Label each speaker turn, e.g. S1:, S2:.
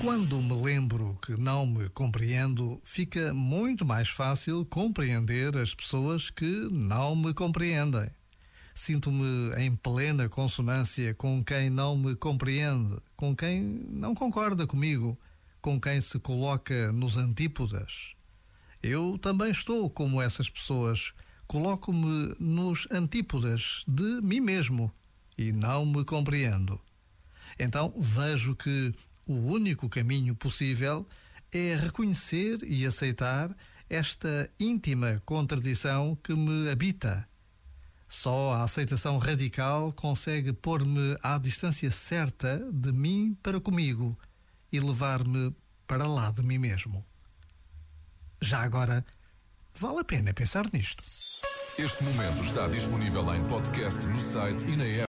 S1: Quando me lembro que não me compreendo, fica muito mais fácil compreender as pessoas que não me compreendem. Sinto-me em plena consonância com quem não me compreende, com quem não concorda comigo, com quem se coloca nos antípodas. Eu também estou como essas pessoas, coloco-me nos antípodas de mim mesmo e não me compreendo. Então vejo que o único caminho possível é reconhecer e aceitar esta íntima contradição que me habita. Só a aceitação radical consegue pôr-me à distância certa de mim para comigo e levar-me para lá de mim mesmo. Já agora, vale a pena pensar nisto.
S2: Este momento está disponível em podcast no site e na app.